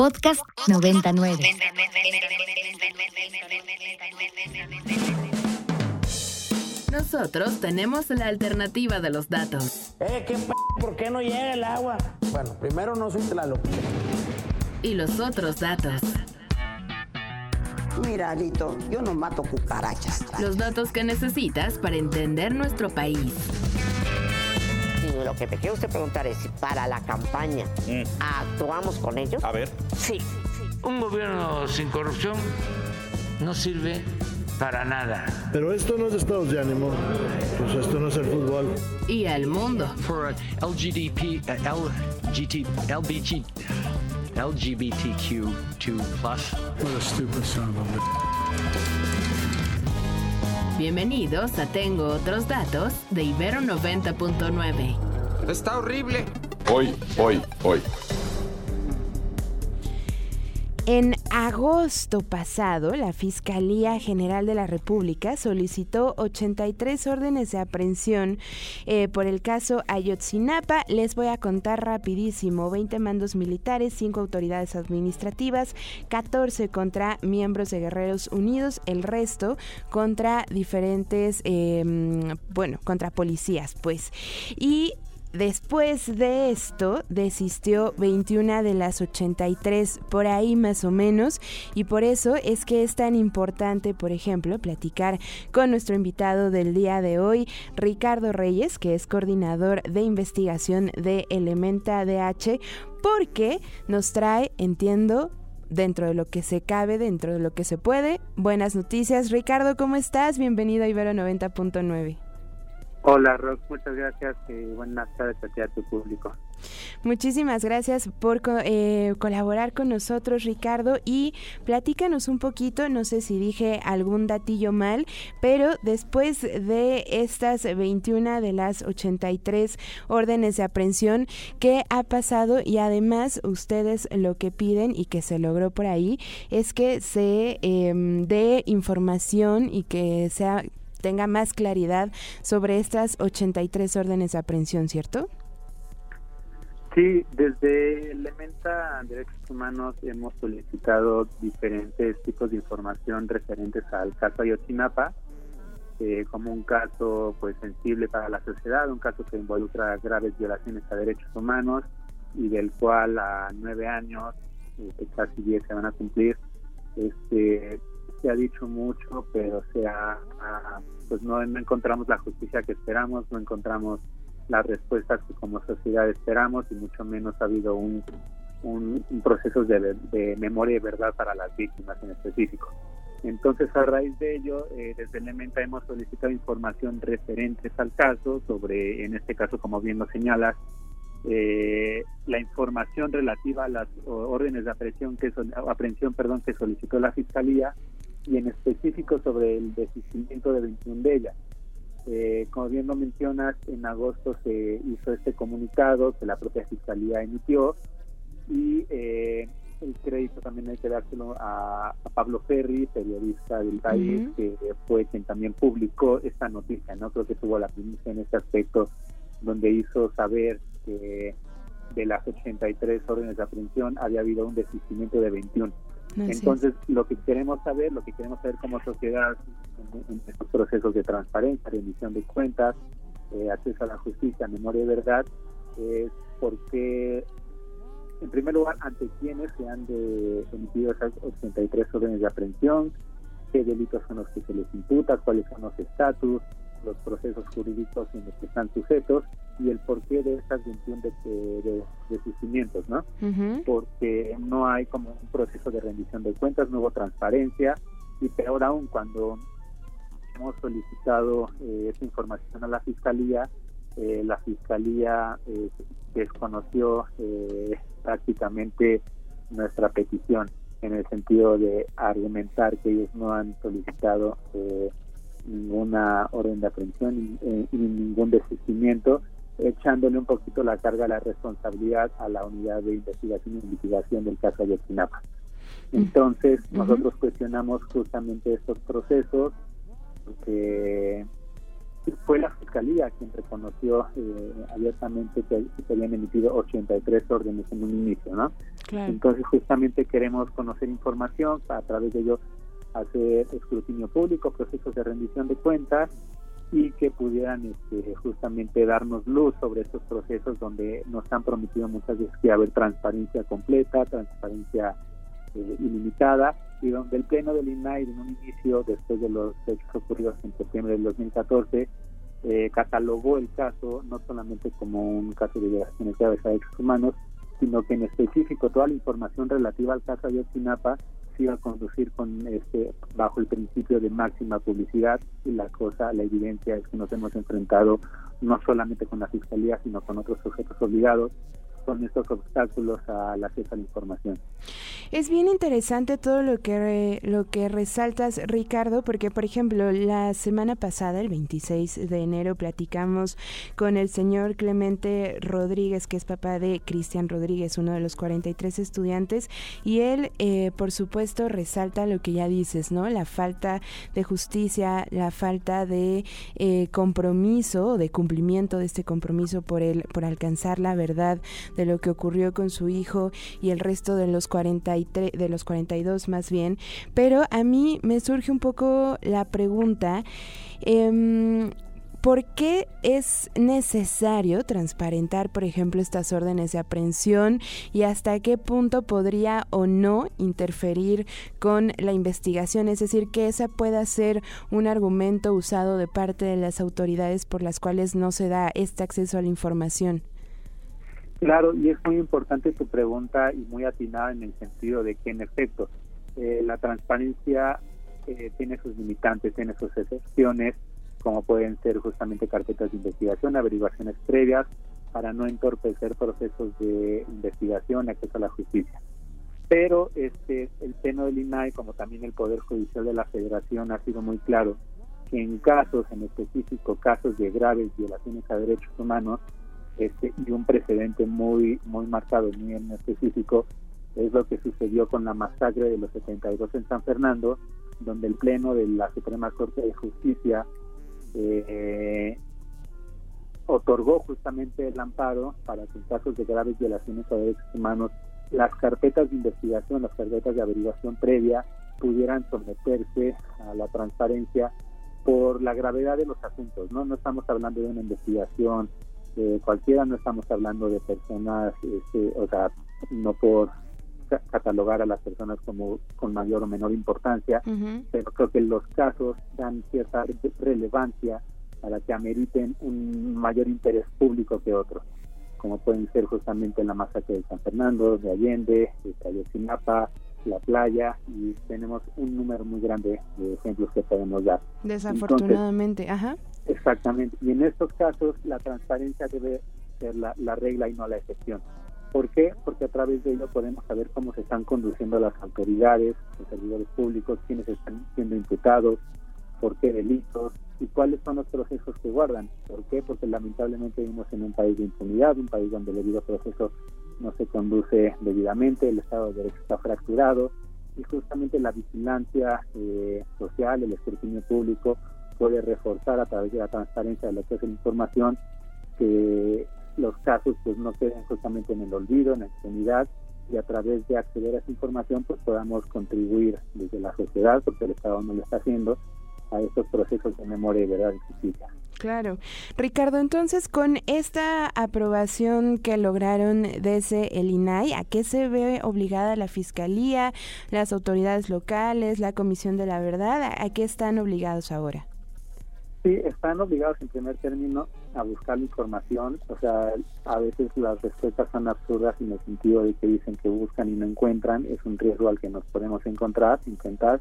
Podcast 99. Nosotros tenemos la alternativa de los datos. Eh, ¿qué p ¿Por qué no llega el agua? Bueno, primero no soy Tlaloc. Y los otros datos. Mira, Lito, yo no mato cucarachas. Los datos que necesitas para entender nuestro país. Lo que me quiere usted preguntar es si para la campaña actuamos con ellos. A ver. Sí. Un gobierno sin corrupción no sirve para nada. Pero esto no es estados de ánimo, pues esto no es el fútbol. Y al mundo. For LGDP, LGT, LBG, LGBTQ2+. What a stupid son of a Bienvenidos a Tengo otros datos de Ibero 90.9. Está horrible. Hoy, hoy, hoy. En agosto pasado, la Fiscalía General de la República solicitó 83 órdenes de aprehensión eh, por el caso Ayotzinapa. Les voy a contar rapidísimo. 20 mandos militares, 5 autoridades administrativas, 14 contra miembros de Guerreros Unidos, el resto contra diferentes, eh, bueno, contra policías, pues. Y Después de esto, desistió 21 de las 83 por ahí más o menos y por eso es que es tan importante, por ejemplo, platicar con nuestro invitado del día de hoy, Ricardo Reyes, que es coordinador de investigación de Elementa DH, porque nos trae, entiendo, dentro de lo que se cabe, dentro de lo que se puede, buenas noticias. Ricardo, ¿cómo estás? Bienvenido a Ibero 90.9. Hola, Rox, muchas gracias y buenas tardes a ti a tu público. Muchísimas gracias por eh, colaborar con nosotros, Ricardo, y platícanos un poquito, no sé si dije algún datillo mal, pero después de estas 21 de las 83 órdenes de aprehensión, ¿qué ha pasado? Y además, ustedes lo que piden y que se logró por ahí es que se eh, dé información y que sea tenga más claridad sobre estas 83 órdenes de aprehensión, ¿cierto? Sí, desde Elementa Derechos Humanos hemos solicitado diferentes tipos de información referentes al caso Ayotzinapa, eh, como un caso pues sensible para la sociedad, un caso que involucra graves violaciones a derechos humanos y del cual a nueve años, eh, casi diez se van a cumplir, este se ha dicho mucho, pero se ha, pues no, encontramos la justicia que esperamos, no encontramos las respuestas que como sociedad esperamos y mucho menos ha habido un, un, proceso de, de, memoria y verdad para las víctimas en específico. Entonces, a raíz de ello, eh, desde Elementa hemos solicitado información referentes al caso sobre, en este caso, como bien lo señalas, eh, la información relativa a las órdenes de aprehensión que, aprehensión, perdón, que solicitó la Fiscalía y en específico sobre el desistimiento de 21 de ellas. Eh, como bien lo mencionas, en agosto se hizo este comunicado que la propia Fiscalía emitió y eh, el crédito también hay que dárselo a, Pablo Ferri, periodista del país, que fue quien también publicó esta noticia, ¿no? Creo que tuvo la primicia en este aspecto, donde hizo saber que de las 83 órdenes de aprehensión había habido un desistimiento de 21. Entonces, lo que queremos saber, lo que queremos saber como sociedad en, estos procesos de transparencia, rendición de cuentas, eh, acceso a la justicia, memoria y verdad, es por qué, en primer lugar, ante quiénes se han de, emitido esas 83 órdenes de aprehensión, qué delitos son los que se les imputa, cuáles son los estatus, los procesos jurídicos en los que están sujetos y el porqué de estas 21 de, de, desistimientos, ¿no? Porque no hay como un proceso de rendición de cuentas, no hubo transparencia y peor aún cuando hemos solicitado eh, esa información a la Fiscalía, eh, la Fiscalía eh, desconoció prácticamente nuestra petición en el sentido de argumentar que ellos no han solicitado ninguna orden de aprehensión y, eh, ningún desistimiento, echándole un poquito la carga, la responsabilidad a la unidad de investigación y mitigación del caso Ayotzinapa. Entonces, nosotros cuestionamos justamente estos procesos, porque fue la Fiscalía quien reconoció eh, abiertamente que se habían emitido 83 órdenes en un inicio, ¿no? Entonces justamente queremos conocer información para a través de ello hacer escrutinio público, procesos de rendición de cuentas y que pudieran este, justamente darnos luz sobre estos procesos donde nos han prometido muchas veces que haber transparencia completa, transparencia eh, ilimitada y donde el Pleno del INAI en un inicio, después de los hechos ocurridos en septiembre del 2014, eh, catalogó el caso no solamente como un caso de violaciones graves a derechos humanos, sino que en específico toda la información relativa al caso Ayotzinapa iba a conducir con este bajo el principio de máxima publicidad y la cosa, la evidencia es que nos hemos enfrentado no solamente con la fiscalía, sino con otros sujetos obligados con estos obstáculos al acceso a la información. Es bien interesante todo lo que lo que resaltas, Ricardo, porque por ejemplo, la semana pasada, el 26 de enero, platicamos con el señor Clemente Rodríguez, que es papá de Cristian Rodríguez, uno de los 43 estudiantes, y él, eh, por supuesto, resalta lo que ya dices, ¿no? La falta de justicia, la falta de eh, compromiso, de cumplimiento de este compromiso por el, por alcanzar la verdad de lo que ocurrió con su hijo y el resto de los 43 de los 42 más bien, pero a mí me surge un poco la pregunta, em, ¿por qué es necesario transparentar, por ejemplo, estas órdenes de aprehensión y hasta qué punto podría o no interferir con la investigación? Es decir, que esa pueda ser un argumento usado de parte de las autoridades por las cuales no se da este acceso a la información. Claro, y es muy importante tu pregunta y muy atinada en el sentido de que en efecto eh, la transparencia eh, tiene sus limitantes, tiene sus excepciones, como pueden ser justamente carpetas de investigación, averiguaciones previas, para no entorpecer procesos de investigación, acceso a la justicia. Pero este el pleno del INAI, como también el Poder Judicial de la Federación, ha sido muy claro que en casos, en específico casos de graves violaciones a derechos humanos, este, y un precedente muy muy marcado, muy en específico, es lo que sucedió con la masacre de los 72 en San Fernando, donde el Pleno de la Suprema Corte de Justicia eh, otorgó justamente el amparo para que en casos de graves violaciones a derechos humanos las carpetas de investigación, las carpetas de averiguación previa pudieran someterse a la transparencia por la gravedad de los asuntos. No, no estamos hablando de una investigación cualquiera, no estamos hablando de personas, este, o sea, no por catalogar a las personas como con mayor o menor importancia, pero creo que los casos dan cierta relevancia para que ameriten un mayor interés público que otros, como pueden ser justamente la masacre de San Fernando, de Allende, de Ayotzinapa, la playa, y tenemos un número muy grande de ejemplos que podemos dar. Desafortunadamente, ajá. Exactamente. Y en estos casos la transparencia debe ser la, regla y no la excepción. ¿Por qué? Porque a través de ello podemos saber cómo se están conduciendo las autoridades, los servidores públicos, quiénes están siendo imputados, por qué delitos y cuáles son los procesos que guardan. ¿Por qué? Porque lamentablemente vivimos en un país de impunidad, un país donde el debido proceso no se conduce debidamente, el Estado de Derecho está fracturado y justamente la vigilancia eh, social, el escrutinio público puede reforzar a través de la transparencia de la acceso a la información que los casos pues no queden justamente en el olvido, en la impunidad y a través de acceder a esa información pues podamos contribuir desde la sociedad, porque el Estado no lo está haciendo, a estos procesos de memoria y verdad y. Claro. Ricardo, entonces con esta aprobación que lograron desde el INAI, ¿a qué se ve obligada la Fiscalía, las autoridades locales, la Comisión de la Verdad? ¿A qué están obligados ahora? Sí, están obligados en primer término a buscar la información, o sea, a veces las respuestas son absurdas en el sentido de que dicen que buscan y no encuentran, es un riesgo al que nos podemos encontrar, intentar,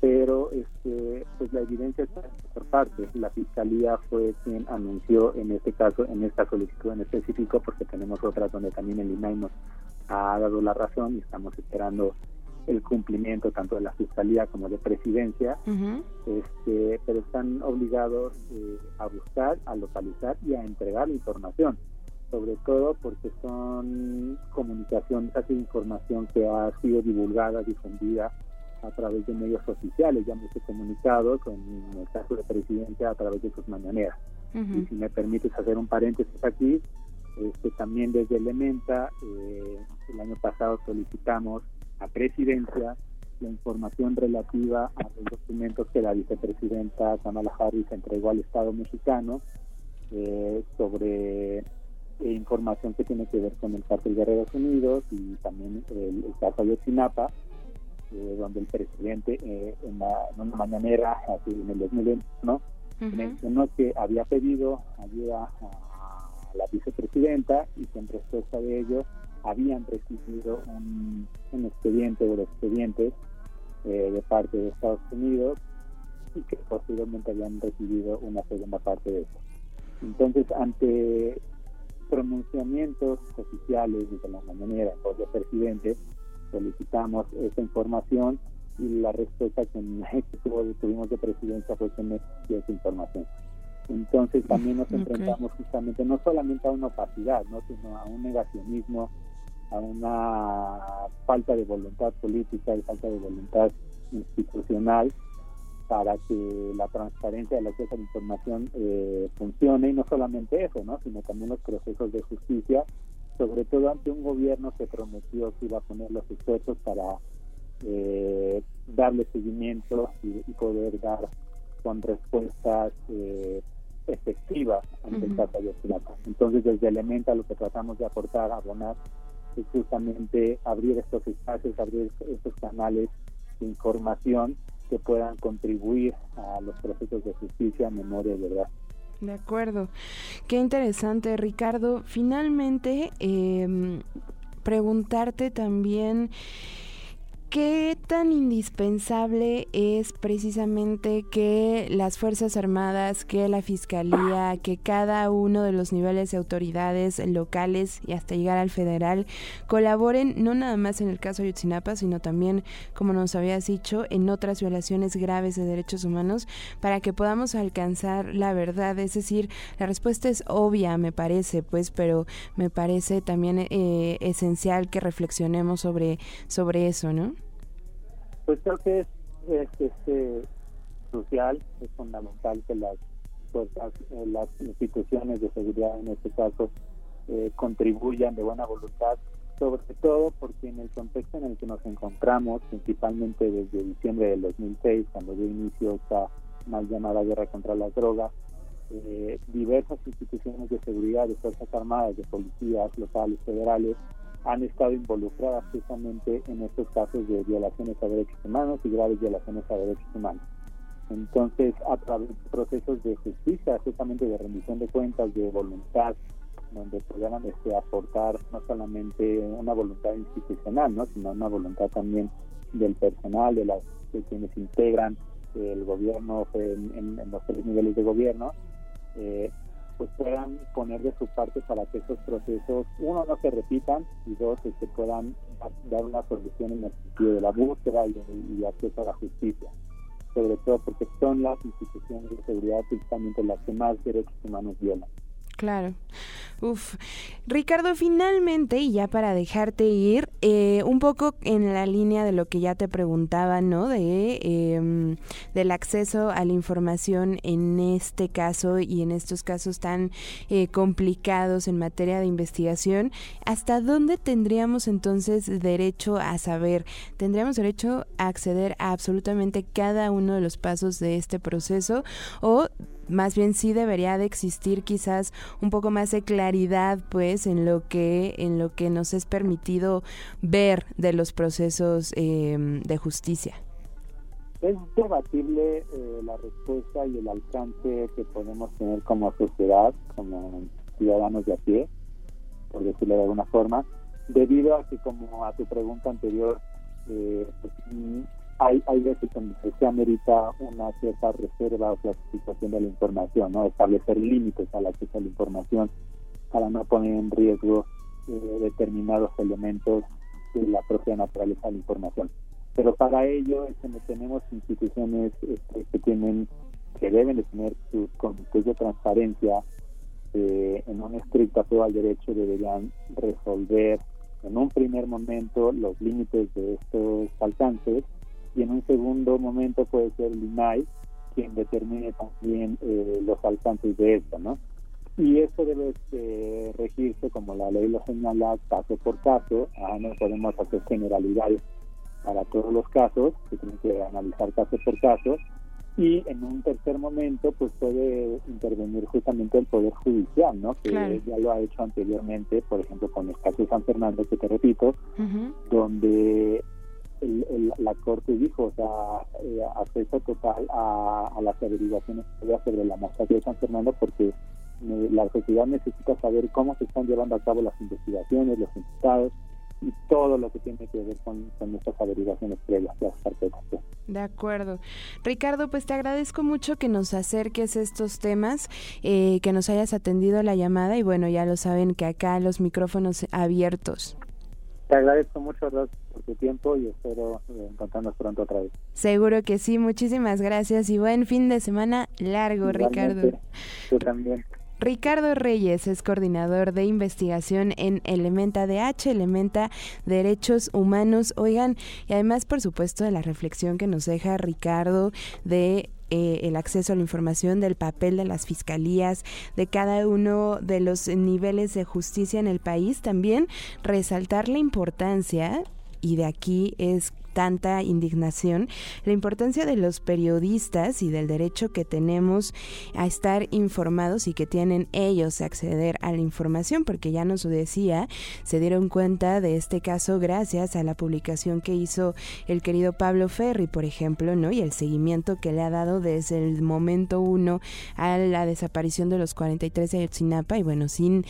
pero este, pues la evidencia está por parte. La fiscalía fue quien anunció en este caso, en esta solicitud en específico, porque tenemos otras donde también el INAI nos ha dado la razón y estamos esperando el cumplimiento tanto de la fiscalía como de presidencia, este, pero están obligados eh, a buscar, a localizar y a entregar la información, sobre todo porque son comunicaciones, así información que ha sido divulgada, difundida a través de medios oficiales, ya hemos comunicado con el caso de presidente a través de sus mañaneras. Y si me permites hacer un paréntesis aquí, este, también desde Elementa, eh, el año pasado solicitamos a presidencia la información relativa a los documentos que la vicepresidenta Kamala Harris entregó al Estado mexicano eh, sobre eh, información que tiene que ver con el cártel de Estados Unidos y también el, caso de Sinapa, eh, donde el presidente en, una mañanera en el 2021 mencionó que había pedido ayuda a la vicepresidenta y que en respuesta de ello habían recibido un, un expediente o expedientes eh, de parte de Estados Unidos y que posteriormente habían recibido una segunda parte de eso. Entonces, ante pronunciamientos oficiales desde la mañanera por el presidente, solicitamos esa información y la respuesta que, tuvimos de presidencia fue que no existía esa información. Entonces también nos enfrentamos justamente no solamente a una opacidad, ¿no? sino a un negacionismo a una falta de voluntad política y falta de voluntad institucional para que la transparencia de la acceso a la información eh, funcione y no solamente eso, ¿no? sino también los procesos de justicia, sobre todo ante un gobierno que prometió que iba a poner los esfuerzos para eh, darle seguimiento y, poder dar con respuestas eh, efectivas ante el caso de Entonces, desde Elementa lo que tratamos de aportar, abonar es justamente abrir estos espacios, abrir estos canales de información que puedan contribuir a los procesos de justicia, memoria y verdad. De acuerdo. Qué interesante, Ricardo. Finalmente, eh, preguntarte también ¿Qué tan indispensable es precisamente que las Fuerzas Armadas, que la Fiscalía, que cada uno de los niveles de autoridades locales y hasta llegar al federal colaboren no nada más en el caso de Ayotzinapa, sino también, como nos habías dicho, en otras violaciones graves de derechos humanos para que podamos alcanzar la verdad? Es decir, la respuesta es obvia, me parece, pues, pero me parece también eh, esencial que reflexionemos sobre, sobre eso, ¿no? Pues creo que es, este, crucial, es fundamental que las fuerzas, eh, las instituciones de seguridad en este caso eh, contribuyan de buena voluntad, sobre todo porque en el contexto en el que nos encontramos, principalmente desde diciembre del 2006, cuando dio inicio esta mal llamada guerra contra las drogas, eh, diversas instituciones de seguridad, de Fuerzas Armadas, de policías locales, federales, han estado involucradas justamente en estos casos de violaciones a derechos humanos y graves violaciones a derechos humanos. Entonces, a través de procesos de justicia, justamente de rendición de cuentas, de voluntad, donde pudieran este, aportar no solamente una voluntad institucional, ¿no? sino una voluntad también del personal, de, las, de quienes integran el gobierno en, en, los tres niveles de gobierno, eh, pues puedan poner de su parte para que esos procesos, uno, no se repitan y dos, que este, puedan dar una solución en el sentido de la búsqueda y, acceso a la justicia. Sobre todo porque son las instituciones de seguridad precisamente las que más derechos humanos violan. Claro. Uf. Ricardo, finalmente, y ya para dejarte ir, eh, un poco en la línea de lo que ya te preguntaba, ¿no? De em, del acceso a la información en este caso y en estos casos tan eh, complicados en materia de investigación, ¿hasta dónde tendríamos entonces derecho a saber? ¿Tendríamos derecho a acceder a absolutamente cada uno de los pasos de este proceso o más bien sí debería de existir quizás un poco más de claridad pues en lo que en lo que nos es permitido ver de los procesos em, de justicia. Es debatible eh, la respuesta y el alcance que podemos tener como sociedad como ciudadanos de a pie por decirlo de alguna forma debido a que como a tu pregunta anterior eh, pues, hay, hay veces donde se amerita una cierta reserva o clasificación de la información, ¿no? establecer límites al acceso a la información para no poner en riesgo eh, determinados elementos de la propia naturaleza de la información. Pero para ello es tenemos instituciones este, que tienen que deben de tener sus comités de transparencia eh, en un estricto apego al derecho deberían resolver en un primer momento los límites de estos alcances y en un segundo momento puede ser el INAI quien determine también eh, los alcances de esto, ¿no? Y esto debe este, regirse, como la ley lo señala, caso por caso. Ah, no podemos hacer generalidades para todos los casos, se tiene que analizar caso por caso. Y en un tercer momento, pues puede intervenir justamente el Poder Judicial, ¿no? Que ya lo ha hecho anteriormente, por ejemplo, con el caso de San Fernando, que te repito, donde la Corte dijo, o sea, eh, acceso total a, las averiguaciones sobre la masacre de San Fernando porque eh, la sociedad necesita saber cómo se están llevando a cabo las investigaciones, los imputados y todo lo que tiene que ver con, con estas averiguaciones previas, las carpetas. De acuerdo. Ricardo, pues te agradezco mucho que nos acerques estos temas, eh, que nos hayas atendido la llamada y bueno, ya lo saben que acá los micrófonos abiertos. Te agradezco mucho, Ros, por tu tiempo y espero eh, encontrarnos pronto otra vez. Seguro que sí, muchísimas gracias y buen fin de semana largo, Ricardo. Tú también. Ricardo Reyes es coordinador de investigación en Elementa DH, Elementa Derechos Humanos. Oigan, y además, por supuesto, de la reflexión que nos deja Ricardo de eh, el acceso a la información, del papel de las fiscalías, de cada uno de los niveles de justicia en el país, también resaltar la importancia y de aquí es tanta indignación, la importancia de los periodistas y del derecho que tenemos a estar informados y que tienen ellos a acceder a la información, porque ya nos decía, se dieron cuenta de este caso gracias a la publicación que hizo el querido Pablo Ferri, por ejemplo, ¿no? Y el seguimiento que le ha dado desde el momento uno a la desaparición de los 43 de Ayotzinapa y bueno, sin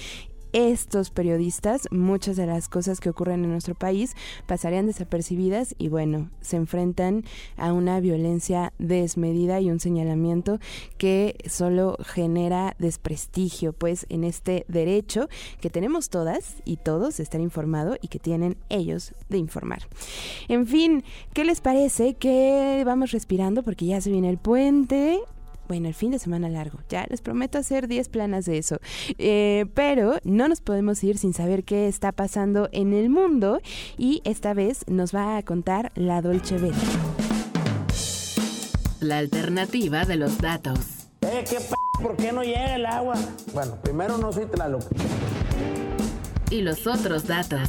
estos periodistas, muchas de las cosas que ocurren en nuestro país pasarían desapercibidas y bueno, se enfrentan a una violencia desmedida y un señalamiento que solo genera desprestigio pues en este derecho que tenemos todas y todos estar informado y que tienen ellos de informar. En fin, ¿qué les parece que vamos respirando porque ya se viene el puente? Bueno, el fin de semana largo. Ya les prometo hacer 10 planas de eso. Eh, pero no nos podemos ir sin saber qué está pasando en el mundo y esta vez nos va a contar la Dolce Vita. La alternativa de los datos. Eh, ¿qué p ¿Por qué no llega el agua? Bueno, primero no soy Tlaloc. Y los otros datos.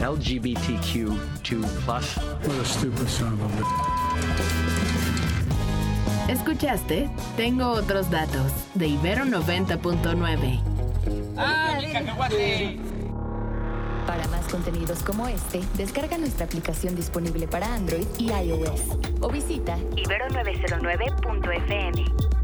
LGBTQ2+. Escuchaste Tengo otros datos de Ibero 90.9. Para más contenidos como este, descarga nuestra aplicación disponible para Android y iOS o visita ibero909.fm.